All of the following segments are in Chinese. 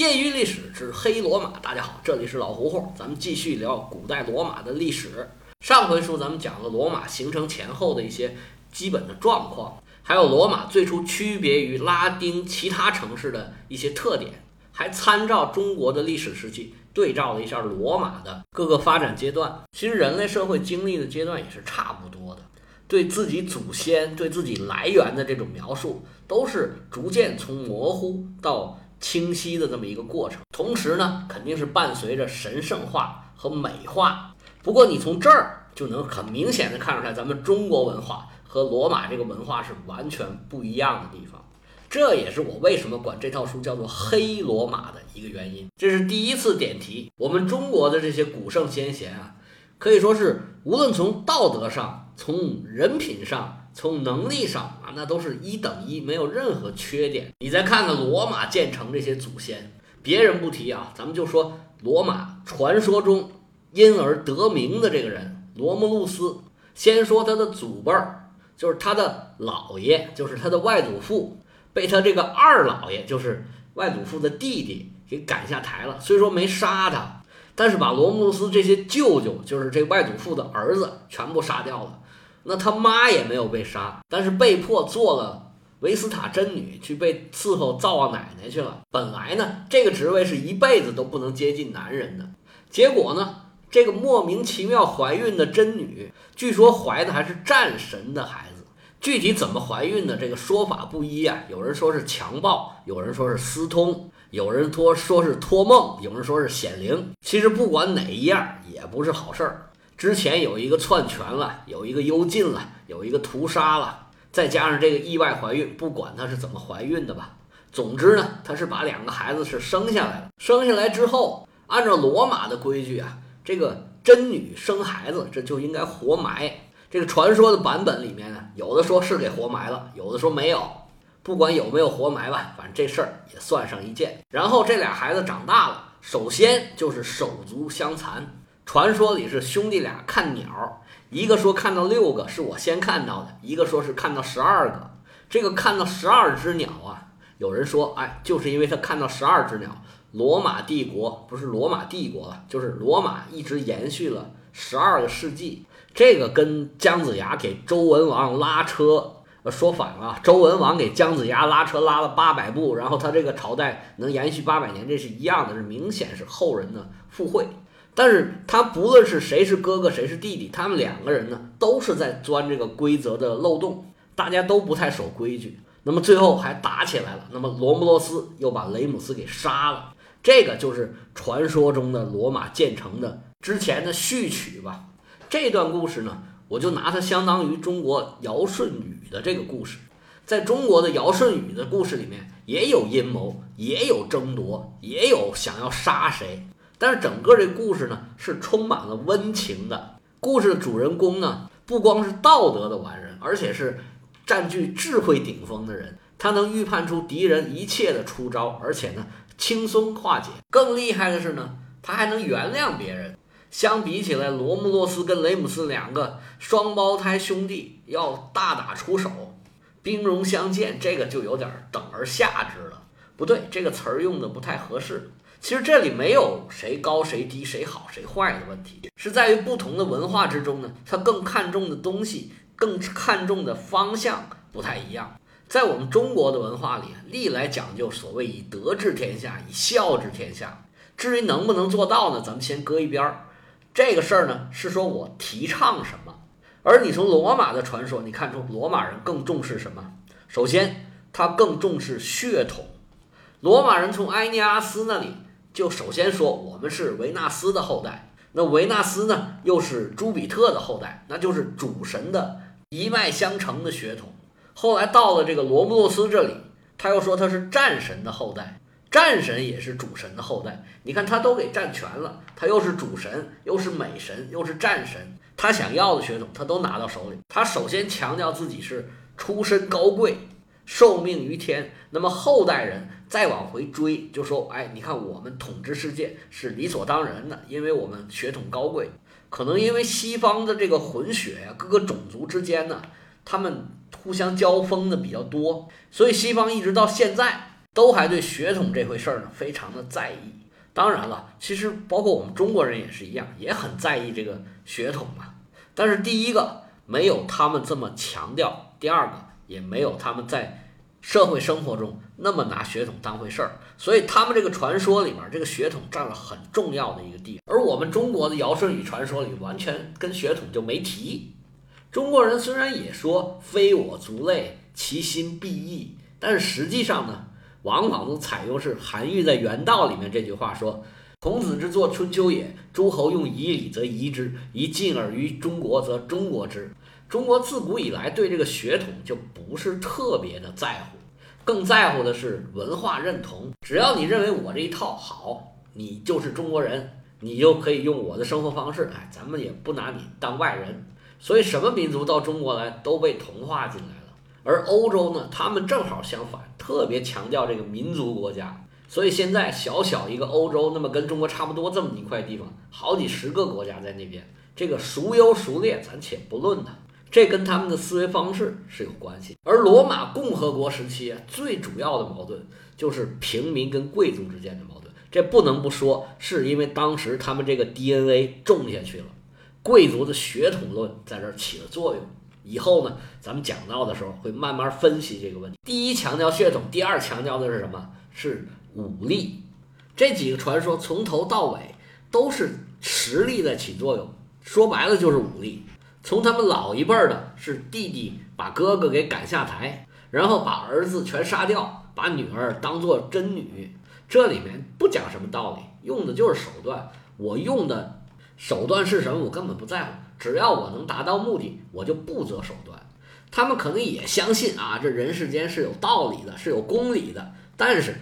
业余历史之黑罗马，大家好，这里是老胡胡，咱们继续聊古代罗马的历史。上回书咱们讲了罗马形成前后的一些基本的状况，还有罗马最初区别于拉丁其他城市的一些特点，还参照中国的历史时期对照了一下罗马的各个发展阶段。其实人类社会经历的阶段也是差不多的，对自己祖先、对自己来源的这种描述，都是逐渐从模糊到。清晰的这么一个过程，同时呢，肯定是伴随着神圣化和美化。不过，你从这儿就能很明显的看出来，咱们中国文化和罗马这个文化是完全不一样的地方。这也是我为什么管这套书叫做《黑罗马》的一个原因。这是第一次点题，我们中国的这些古圣先贤啊，可以说是无论从道德上，从人品上。从能力上啊，那都是一等一，没有任何缺点。你再看看罗马建成这些祖先，别人不提啊，咱们就说罗马传说中因而得名的这个人罗慕路斯。先说他的祖辈儿，就是他的姥爷，就是他的外祖父，被他这个二姥爷，就是外祖父的弟弟给赶下台了。虽说没杀他，但是把罗慕路斯这些舅舅，就是这外祖父的儿子，全部杀掉了。那他妈也没有被杀，但是被迫做了维斯塔真女，去被伺候灶王奶奶去了。本来呢，这个职位是一辈子都不能接近男人的。结果呢，这个莫名其妙怀孕的真女，据说怀的还是战神的孩子。具体怎么怀孕的，这个说法不一啊。有人说是强暴，有人说是私通，有人托说是托梦，有人说是显灵。其实不管哪一样，也不是好事儿。之前有一个篡权了，有一个幽禁了，有一个屠杀了，再加上这个意外怀孕，不管她是怎么怀孕的吧，总之呢，她是把两个孩子是生下来了。生下来之后，按照罗马的规矩啊，这个真女生孩子这就应该活埋。这个传说的版本里面呢，有的说是给活埋了，有的说没有。不管有没有活埋吧，反正这事儿也算上一件。然后这俩孩子长大了，首先就是手足相残。传说里是兄弟俩看鸟，一个说看到六个是我先看到的，一个说是看到十二个。这个看到十二只鸟啊，有人说，哎，就是因为他看到十二只鸟，罗马帝国不是罗马帝国了，就是罗马一直延续了十二个世纪。这个跟姜子牙给周文王拉车说反了，周文王给姜子牙拉车拉了八百步，然后他这个朝代能延续八百年，这是一样的，是明显是后人的附会。但是他不论是谁是哥哥谁是弟弟，他们两个人呢都是在钻这个规则的漏洞，大家都不太守规矩，那么最后还打起来了。那么罗慕罗斯又把雷姆斯给杀了，这个就是传说中的罗马建成的之前的序曲吧。这段故事呢，我就拿它相当于中国尧舜禹的这个故事，在中国的尧舜禹的故事里面，也有阴谋，也有争夺，也有想要杀谁。但是整个这故事呢，是充满了温情的。故事的主人公呢，不光是道德的完人，而且是占据智慧顶峰的人。他能预判出敌人一切的出招，而且呢，轻松化解。更厉害的是呢，他还能原谅别人。相比起来，罗慕洛斯跟雷姆斯两个双胞胎兄弟要大打出手，兵戎相见，这个就有点等而下之了。不对，这个词儿用的不太合适。其实这里没有谁高谁低谁好谁坏的问题，是在于不同的文化之中呢，他更看重的东西、更看重的方向不太一样。在我们中国的文化里，历来讲究所谓以德治天下，以孝治天下。至于能不能做到呢，咱们先搁一边儿。这个事儿呢，是说我提倡什么。而你从罗马的传说，你看出罗马人更重视什么？首先，他更重视血统。罗马人从埃尼阿斯那里。就首先说，我们是维纳斯的后代，那维纳斯呢，又是朱比特的后代，那就是主神的一脉相承的血统。后来到了这个罗慕洛斯这里，他又说他是战神的后代，战神也是主神的后代。你看他都给占全了，他又是主神，又是美神，又是战神，他想要的血统他都拿到手里。他首先强调自己是出身高贵。受命于天，那么后代人再往回追，就说：哎，你看我们统治世界是理所当然的，因为我们血统高贵。可能因为西方的这个混血呀，各个种族之间呢，他们互相交锋的比较多，所以西方一直到现在都还对血统这回事儿呢非常的在意。当然了，其实包括我们中国人也是一样，也很在意这个血统嘛。但是第一个没有他们这么强调，第二个也没有他们在社会生活中那么拿血统当回事儿。所以他们这个传说里面，这个血统占了很重要的一个地位。而我们中国的尧舜禹传说里，完全跟血统就没提。中国人虽然也说“非我族类，其心必异”，但是实际上呢？往往都采用是韩愈在《原道》里面这句话说：“孔子之作《春秋》也，诸侯用夷礼则夷之，夷近而于中国则中国之。”中国自古以来对这个血统就不是特别的在乎，更在乎的是文化认同。只要你认为我这一套好，你就是中国人，你就可以用我的生活方式。哎，咱们也不拿你当外人。所以，什么民族到中国来都被同化进来了。而欧洲呢，他们正好相反，特别强调这个民族国家。所以现在小小一个欧洲，那么跟中国差不多这么一块地方，好几十个国家在那边，这个孰优孰劣，咱且不论它，这跟他们的思维方式是有关系。而罗马共和国时期，最主要的矛盾就是平民跟贵族之间的矛盾。这不能不说，是因为当时他们这个 DNA 种下去了，贵族的血统论在这儿起了作用。以后呢，咱们讲到的时候会慢慢分析这个问题。第一强调血统，第二强调的是什么？是武力。这几个传说从头到尾都是实力在起作用，说白了就是武力。从他们老一辈的是弟弟把哥哥给赶下台，然后把儿子全杀掉，把女儿当做真女。这里面不讲什么道理，用的就是手段。我用的手段是什么？我根本不在乎。只要我能达到目的，我就不择手段。他们可能也相信啊，这人世间是有道理的，是有公理的。但是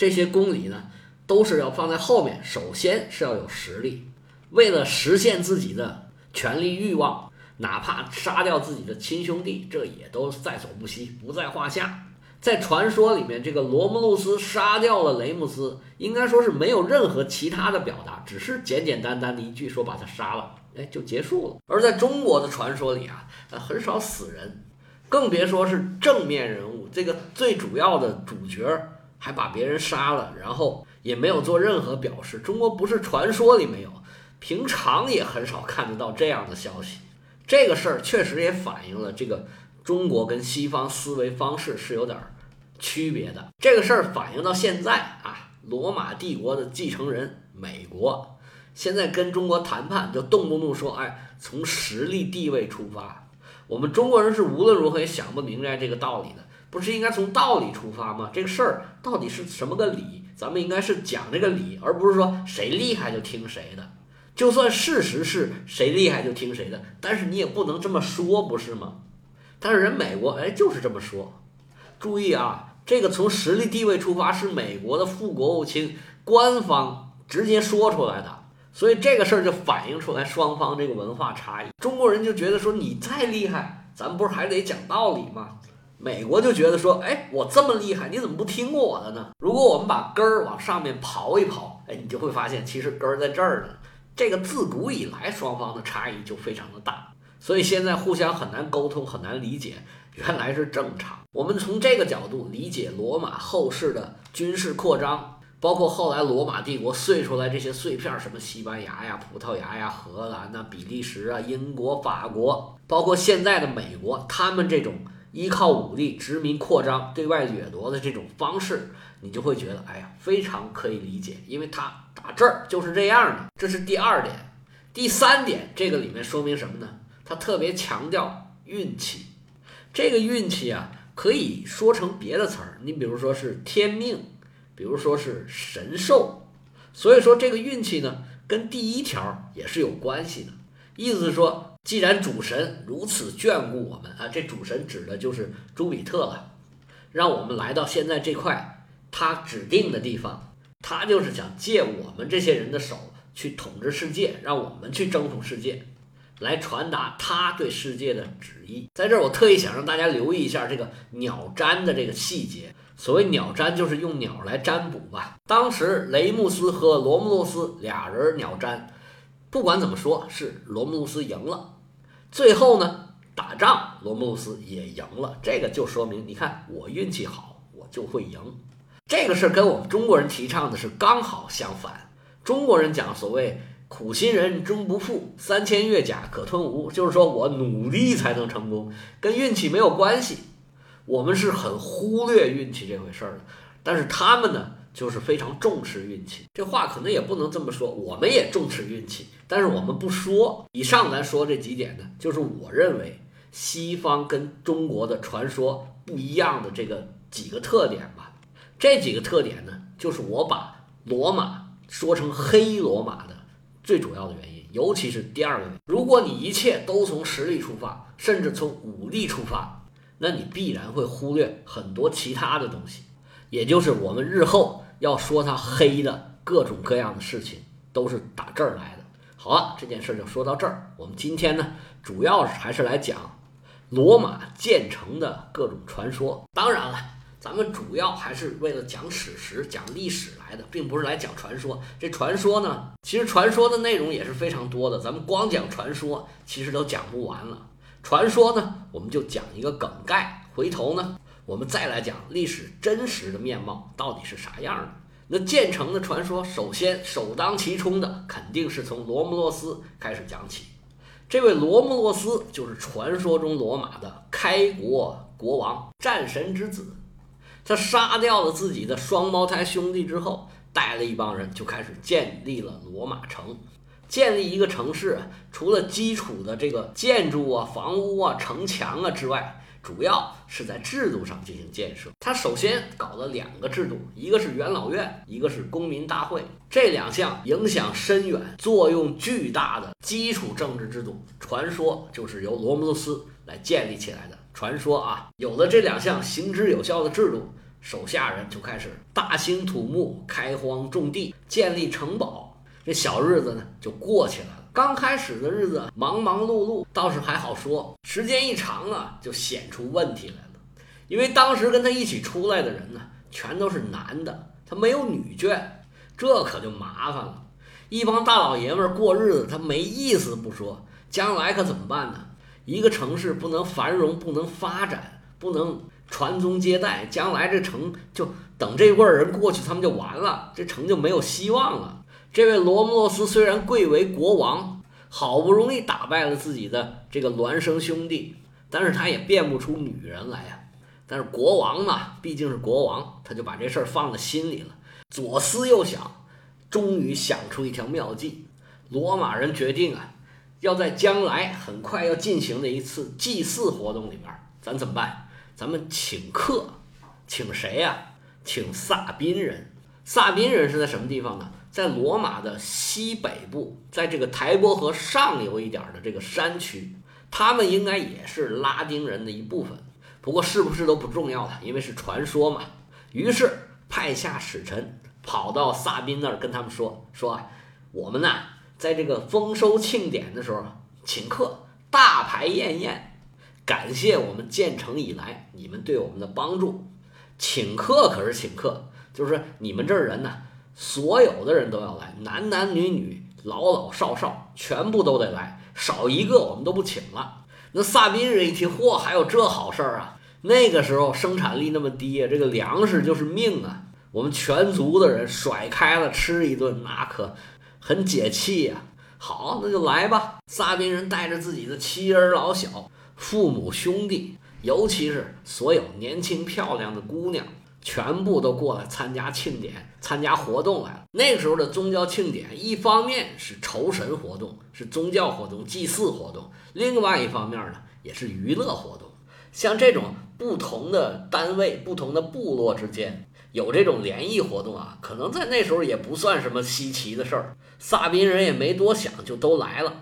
这些公理呢，都是要放在后面。首先是要有实力，为了实现自己的权力欲望，哪怕杀掉自己的亲兄弟，这也都在所不惜，不在话下。在传说里面，这个罗慕路斯杀掉了雷姆斯，应该说是没有任何其他的表达，只是简简单单的一句说把他杀了。哎，就结束了。而在中国的传说里啊，呃，很少死人，更别说是正面人物。这个最主要的主角还把别人杀了，然后也没有做任何表示。中国不是传说里没有，平常也很少看得到这样的消息。这个事儿确实也反映了这个中国跟西方思维方式是有点区别的。这个事儿反映到现在啊，罗马帝国的继承人美国。现在跟中国谈判，就动不动说，哎，从实力地位出发。我们中国人是无论如何也想不明白这个道理的，不是应该从道理出发吗？这个事儿到底是什么个理？咱们应该是讲这个理，而不是说谁厉害就听谁的。就算事实是谁厉害就听谁的，但是你也不能这么说，不是吗？但是人美国，哎，就是这么说。注意啊，这个从实力地位出发是美国的副国务卿官方直接说出来的。所以这个事儿就反映出来双方这个文化差异。中国人就觉得说你再厉害，咱不是还得讲道理吗？美国就觉得说，哎，我这么厉害，你怎么不听过我的呢？如果我们把根儿往上面刨一刨，哎，你就会发现其实根儿在这儿呢。这个自古以来双方的差异就非常的大，所以现在互相很难沟通，很难理解，原来是正常。我们从这个角度理解罗马后世的军事扩张。包括后来罗马帝国碎出来这些碎片，什么西班牙呀、葡萄牙呀、荷兰呐、比利时啊、英国、法国，包括现在的美国，他们这种依靠武力殖民扩张、对外掠夺的这种方式，你就会觉得，哎呀，非常可以理解，因为他打这儿就是这样的。这是第二点，第三点，这个里面说明什么呢？他特别强调运气，这个运气啊，可以说成别的词儿，你比如说是天命。比如说是神兽，所以说这个运气呢，跟第一条也是有关系的。意思是说，既然主神如此眷顾我们啊，这主神指的就是朱比特了，让我们来到现在这块他指定的地方，他就是想借我们这些人的手去统治世界，让我们去征服世界，来传达他对世界的旨意。在这儿，我特意想让大家留意一下这个鸟占的这个细节。所谓鸟占，就是用鸟来占卜吧。当时雷穆斯和罗慕洛斯俩人鸟占，不管怎么说，是罗慕路斯赢了。最后呢，打仗罗慕路斯也赢了。这个就说明，你看我运气好，我就会赢。这个事儿跟我们中国人提倡的是刚好相反。中国人讲所谓“苦心人终不负，三千越甲可吞吴”，就是说我努力才能成功，跟运气没有关系。我们是很忽略运气这回事儿的，但是他们呢，就是非常重视运气。这话可能也不能这么说，我们也重视运气，但是我们不说。以上咱说这几点呢，就是我认为西方跟中国的传说不一样的这个几个特点吧。这几个特点呢，就是我把罗马说成黑罗马的最主要的原因，尤其是第二个原因。如果你一切都从实力出发，甚至从武力出发。那你必然会忽略很多其他的东西，也就是我们日后要说它黑的各种各样的事情，都是打这儿来的。好了，这件事就说到这儿。我们今天呢，主要还是来讲罗马建成的各种传说。当然了，咱们主要还是为了讲史实、讲历史来的，并不是来讲传说。这传说呢，其实传说的内容也是非常多的，咱们光讲传说，其实都讲不完了。传说呢，我们就讲一个梗概。回头呢，我们再来讲历史真实的面貌到底是啥样的。那建成的传说，首先首当其冲的肯定是从罗慕洛斯开始讲起。这位罗慕洛斯就是传说中罗马的开国国王，战神之子。他杀掉了自己的双胞胎兄弟之后，带了一帮人就开始建立了罗马城。建立一个城市，除了基础的这个建筑啊、房屋啊、城墙啊之外，主要是在制度上进行建设。他首先搞了两个制度，一个是元老院，一个是公民大会。这两项影响深远、作用巨大的基础政治制度，传说就是由罗慕路斯来建立起来的。传说啊，有了这两项行之有效的制度，手下人就开始大兴土木、开荒种地、建立城堡。这小日子呢就过去了。刚开始的日子忙忙碌碌倒是还好说，时间一长啊就显出问题来了。因为当时跟他一起出来的人呢全都是男的，他没有女眷，这可就麻烦了。一帮大老爷们过日子，他没意思不说，将来可怎么办呢？一个城市不能繁荣，不能发展，不能传宗接代，将来这城就等这波人过去，他们就完了，这城就没有希望了。这位罗慕洛斯虽然贵为国王，好不容易打败了自己的这个孪生兄弟，但是他也变不出女人来呀。但是国王嘛，毕竟是国王，他就把这事儿放在心里了。左思右想，终于想出一条妙计。罗马人决定啊，要在将来很快要进行的一次祭祀活动里边，咱怎么办？咱们请客，请谁呀？请萨宾人。萨宾人是在什么地方呢？在罗马的西北部，在这个台伯河上游一点的这个山区，他们应该也是拉丁人的一部分。不过是不是都不重要了，因为是传说嘛。于是派下使臣跑到萨宾那儿跟他们说：“说我们呢，在这个丰收庆典的时候请客，大排宴宴，感谢我们建成以来你们对我们的帮助。请客可是请客，就是你们这儿人呢。”所有的人都要来，男男女女、老老少少，全部都得来，少一个我们都不请了。那萨宾人一听，嚯，还有这好事儿啊！那个时候生产力那么低，这个粮食就是命啊！我们全族的人甩开了吃一顿，那可很解气呀。好，那就来吧。萨宾人带着自己的妻儿老小、父母兄弟，尤其是所有年轻漂亮的姑娘。全部都过来参加庆典、参加活动来了。那个时候的宗教庆典，一方面是酬神活动，是宗教活动、祭祀活动；另外一方面呢，也是娱乐活动。像这种不同的单位、不同的部落之间有这种联谊活动啊，可能在那时候也不算什么稀奇的事儿。萨宾人也没多想，就都来了。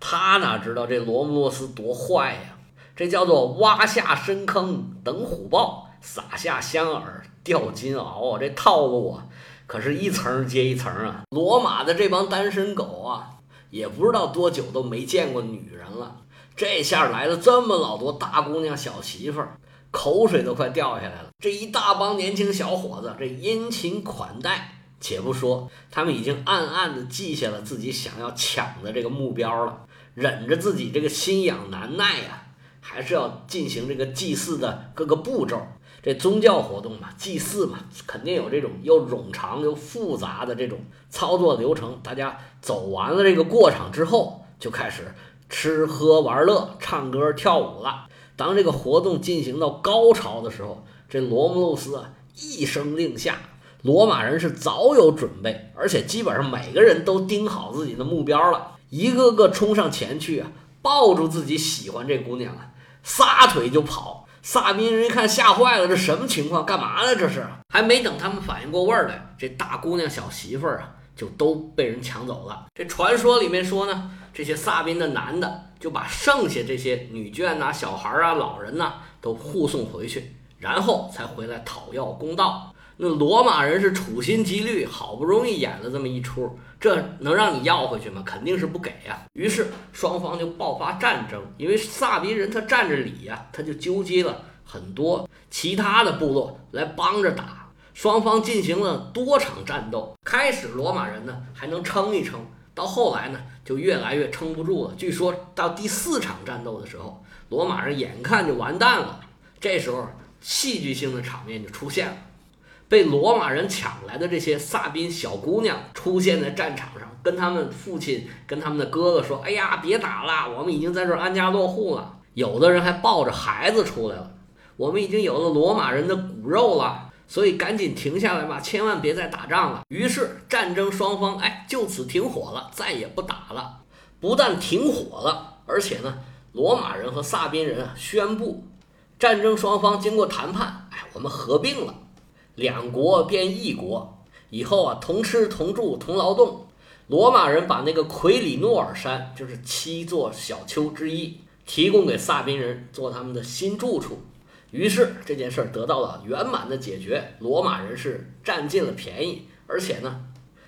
他哪知道这罗慕洛斯多坏呀？这叫做挖下深坑等虎豹。撒下香饵钓金鳌啊！这套路啊，可是一层接一层啊！罗马的这帮单身狗啊，也不知道多久都没见过女人了。这下来了这么老多大姑娘小媳妇儿，口水都快掉下来了。这一大帮年轻小伙子，这殷勤款待，且不说，他们已经暗暗地记下了自己想要抢的这个目标了，忍着自己这个心痒难耐呀，还是要进行这个祭祀的各个步骤。这宗教活动嘛，祭祀嘛，肯定有这种又冗长又复杂的这种操作流程。大家走完了这个过场之后，就开始吃喝玩乐、唱歌跳舞了。当这个活动进行到高潮的时候，这罗慕路斯啊一声令下，罗马人是早有准备，而且基本上每个人都盯好自己的目标了，一个个冲上前去啊，抱住自己喜欢这姑娘啊，撒腿就跑。萨宾人一看吓坏了，这什么情况？干嘛呢？这是还没等他们反应过味儿来，这大姑娘小媳妇儿啊就都被人抢走了。这传说里面说呢，这些萨宾的男的就把剩下这些女眷呐、小孩啊、老人呐都护送回去，然后才回来讨要公道。那罗马人是处心积虑，好不容易演了这么一出，这能让你要回去吗？肯定是不给呀。于是双方就爆发战争，因为萨宾人他占着理呀，他就纠集了很多其他的部落来帮着打。双方进行了多场战斗，开始罗马人呢还能撑一撑，到后来呢就越来越撑不住了。据说到第四场战斗的时候，罗马人眼看就完蛋了，这时候戏剧性的场面就出现了。被罗马人抢来的这些萨宾小姑娘出现在战场上，跟他们父亲、跟他们的哥哥说：“哎呀，别打了，我们已经在这儿安家落户了。”有的人还抱着孩子出来了。我们已经有了罗马人的骨肉了，所以赶紧停下来吧，千万别再打仗了。于是战争双方哎就此停火了，再也不打了。不但停火了，而且呢，罗马人和萨宾人啊宣布，战争双方经过谈判，哎，我们合并了。两国变一国以后啊，同吃同住同劳动。罗马人把那个奎里诺尔山，就是七座小丘之一，提供给萨宾人做他们的新住处。于是这件事儿得到了圆满的解决。罗马人是占尽了便宜，而且呢，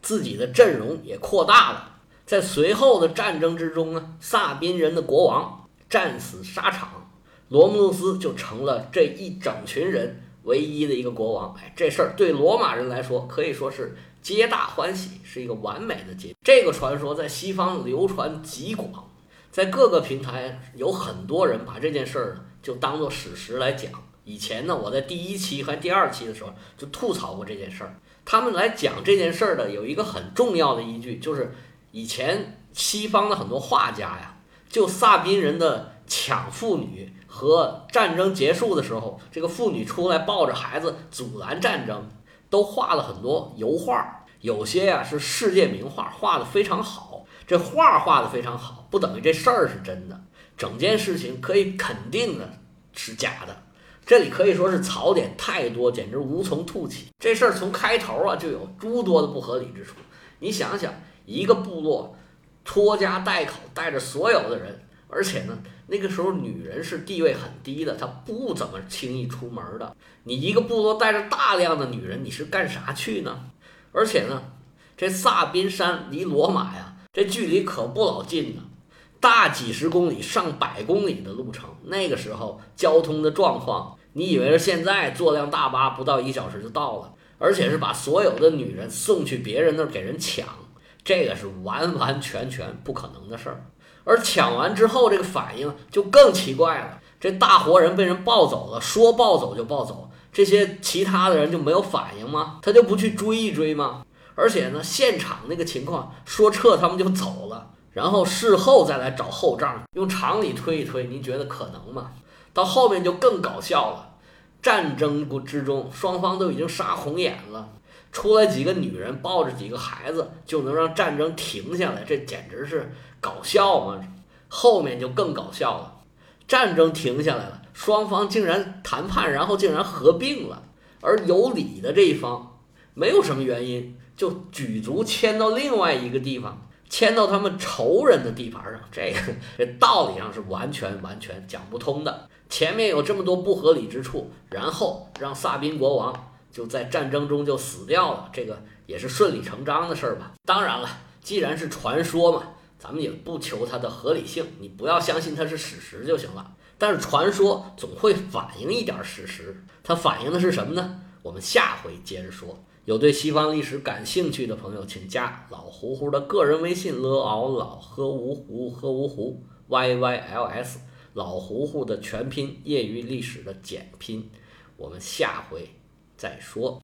自己的阵容也扩大了。在随后的战争之中呢，萨宾人的国王战死沙场，罗慕路斯就成了这一整群人。唯一的一个国王，哎，这事儿对罗马人来说可以说是皆大欢喜，是一个完美的结。这个传说在西方流传极广，在各个平台有很多人把这件事儿就当做史实来讲。以前呢，我在第一期和第二期的时候就吐槽过这件事儿。他们来讲这件事儿的有一个很重要的依据，就是以前西方的很多画家呀，就萨宾人的抢妇女。和战争结束的时候，这个妇女出来抱着孩子阻拦战争，都画了很多油画，有些呀是世界名画，画的非常好。这画画的非常好，不等于这事儿是真的。整件事情可以肯定的是假的。这里可以说是槽点太多，简直无从吐起。这事儿从开头啊就有诸多的不合理之处。你想想，一个部落拖家带口，带着所有的人，而且呢。那个时候女人是地位很低的，她不怎么轻易出门的。你一个部落带着大量的女人，你是干啥去呢？而且呢，这萨宾山离罗马呀，这距离可不老近呢，大几十公里、上百公里的路程。那个时候交通的状况，你以为是现在坐辆大巴不到一小时就到了？而且是把所有的女人送去别人那儿给人抢，这个是完完全全不可能的事儿。而抢完之后，这个反应就更奇怪了。这大活人被人抱走了，说抱走就抱走，这些其他的人就没有反应吗？他就不去追一追吗？而且呢，现场那个情况，说撤他们就走了，然后事后再来找后账，用常理推一推，您觉得可能吗？到后面就更搞笑了，战争之中，双方都已经杀红眼了。出来几个女人抱着几个孩子就能让战争停下来，这简直是搞笑吗？后面就更搞笑了，战争停下来了，双方竟然谈判，然后竟然合并了，而有理的这一方没有什么原因，就举足迁到另外一个地方，迁到他们仇人的地盘上，这个这道理上是完全完全讲不通的。前面有这么多不合理之处，然后让萨宾国王。就在战争中就死掉了，这个也是顺理成章的事儿吧。当然了，既然是传说嘛，咱们也不求它的合理性，你不要相信它是史实就行了。但是传说总会反映一点史实，它反映的是什么呢？我们下回接着说。有对西方历史感兴趣的朋友，请加老胡胡的个人微信：l ao 老喝芜湖喝芜湖 y y l s，老胡胡的全拼，业余历史的简拼。我们下回再说。